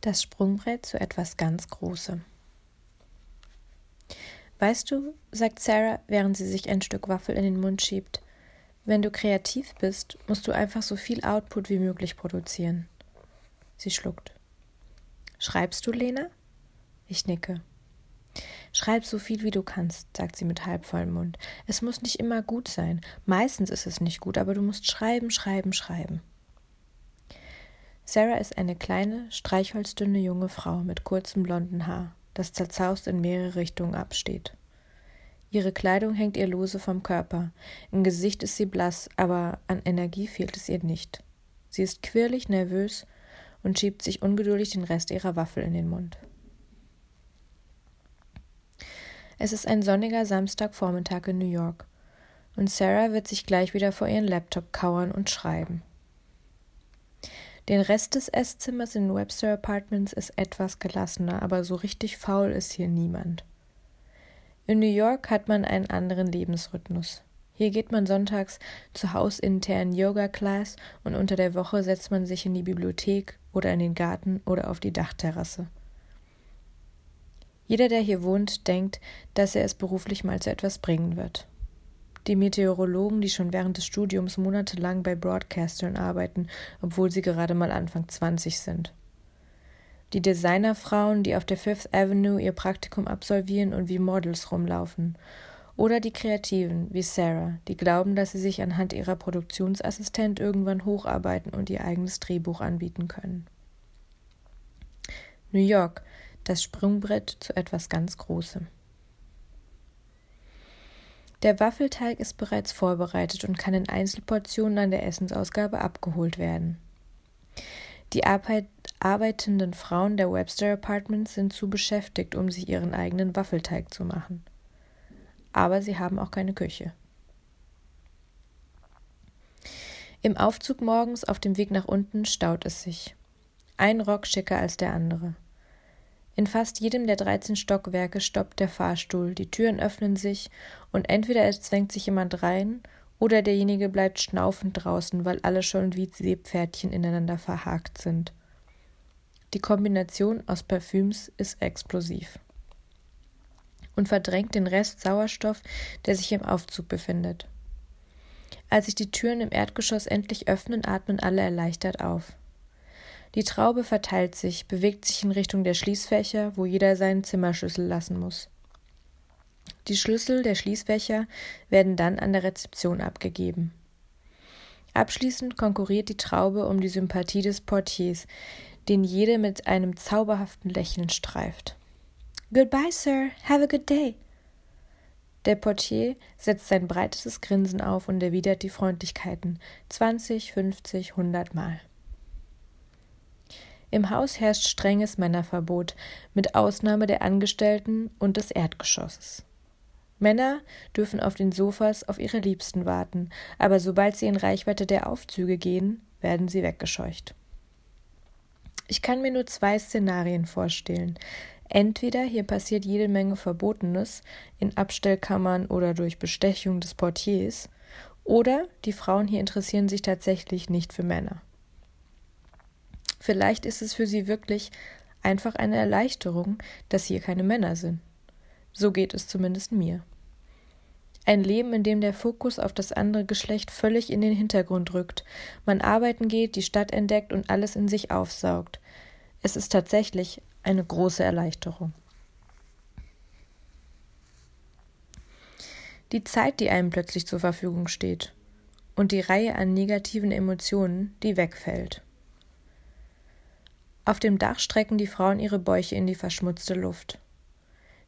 Das Sprungbrett zu etwas ganz Großem. Weißt du, sagt Sarah, während sie sich ein Stück Waffel in den Mund schiebt, wenn du kreativ bist, musst du einfach so viel Output wie möglich produzieren. Sie schluckt. Schreibst du, Lena? Ich nicke. Schreib so viel wie du kannst, sagt sie mit halbvollem Mund. Es muss nicht immer gut sein. Meistens ist es nicht gut, aber du musst schreiben, schreiben, schreiben. Sarah ist eine kleine, streichholzdünne junge Frau mit kurzem blonden Haar, das zerzaust in mehrere Richtungen absteht. Ihre Kleidung hängt ihr lose vom Körper. Im Gesicht ist sie blass, aber an Energie fehlt es ihr nicht. Sie ist quirlig, nervös und schiebt sich ungeduldig den Rest ihrer Waffel in den Mund. Es ist ein sonniger Samstagvormittag in New York und Sarah wird sich gleich wieder vor ihren Laptop kauern und schreiben. Den Rest des Esszimmers in Webster Apartments ist etwas gelassener, aber so richtig faul ist hier niemand. In New York hat man einen anderen Lebensrhythmus. Hier geht man sonntags zur hausinternen Yoga-Class und unter der Woche setzt man sich in die Bibliothek oder in den Garten oder auf die Dachterrasse. Jeder, der hier wohnt, denkt, dass er es beruflich mal zu etwas bringen wird die Meteorologen, die schon während des Studiums monatelang bei Broadcastern arbeiten, obwohl sie gerade mal Anfang 20 sind. Die Designerfrauen, die auf der Fifth Avenue ihr Praktikum absolvieren und wie Models rumlaufen. Oder die Kreativen, wie Sarah, die glauben, dass sie sich anhand ihrer Produktionsassistent irgendwann hocharbeiten und ihr eigenes Drehbuch anbieten können. New York, das Sprungbrett zu etwas ganz Großem. Der Waffelteig ist bereits vorbereitet und kann in Einzelportionen an der Essensausgabe abgeholt werden. Die Arbeit, arbeitenden Frauen der Webster Apartments sind zu beschäftigt, um sich ihren eigenen Waffelteig zu machen. Aber sie haben auch keine Küche. Im Aufzug morgens auf dem Weg nach unten staut es sich. Ein Rock schicker als der andere. In fast jedem der 13 Stockwerke stoppt der Fahrstuhl, die Türen öffnen sich und entweder es zwängt sich jemand rein oder derjenige bleibt schnaufend draußen, weil alle schon wie Seepferdchen ineinander verhakt sind. Die Kombination aus Parfüms ist explosiv und verdrängt den Rest Sauerstoff, der sich im Aufzug befindet. Als sich die Türen im Erdgeschoss endlich öffnen, atmen alle erleichtert auf. Die Traube verteilt sich, bewegt sich in Richtung der Schließfächer, wo jeder seinen Zimmerschlüssel lassen muss. Die Schlüssel der Schließfächer werden dann an der Rezeption abgegeben. Abschließend konkurriert die Traube um die Sympathie des Portiers, den jede mit einem zauberhaften Lächeln streift. Goodbye, Sir. Have a good day. Der Portier setzt sein breitestes Grinsen auf und erwidert die Freundlichkeiten zwanzig, fünfzig, hundert Mal. Im Haus herrscht strenges Männerverbot, mit Ausnahme der Angestellten und des Erdgeschosses. Männer dürfen auf den Sofas auf ihre Liebsten warten, aber sobald sie in Reichweite der Aufzüge gehen, werden sie weggescheucht. Ich kann mir nur zwei Szenarien vorstellen. Entweder hier passiert jede Menge Verbotenes in Abstellkammern oder durch Bestechung des Portiers, oder die Frauen hier interessieren sich tatsächlich nicht für Männer. Vielleicht ist es für sie wirklich einfach eine Erleichterung, dass hier keine Männer sind. So geht es zumindest mir. Ein Leben, in dem der Fokus auf das andere Geschlecht völlig in den Hintergrund rückt, man arbeiten geht, die Stadt entdeckt und alles in sich aufsaugt. Es ist tatsächlich eine große Erleichterung. Die Zeit, die einem plötzlich zur Verfügung steht und die Reihe an negativen Emotionen, die wegfällt. Auf dem Dach strecken die Frauen ihre Bäuche in die verschmutzte Luft.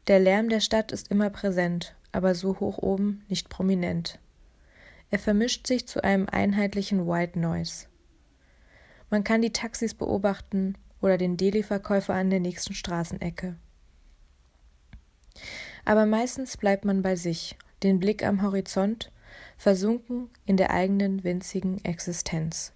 Der Lärm der Stadt ist immer präsent, aber so hoch oben nicht prominent. Er vermischt sich zu einem einheitlichen White Noise. Man kann die Taxis beobachten oder den Deli-Verkäufer an der nächsten Straßenecke. Aber meistens bleibt man bei sich, den Blick am Horizont, versunken in der eigenen winzigen Existenz.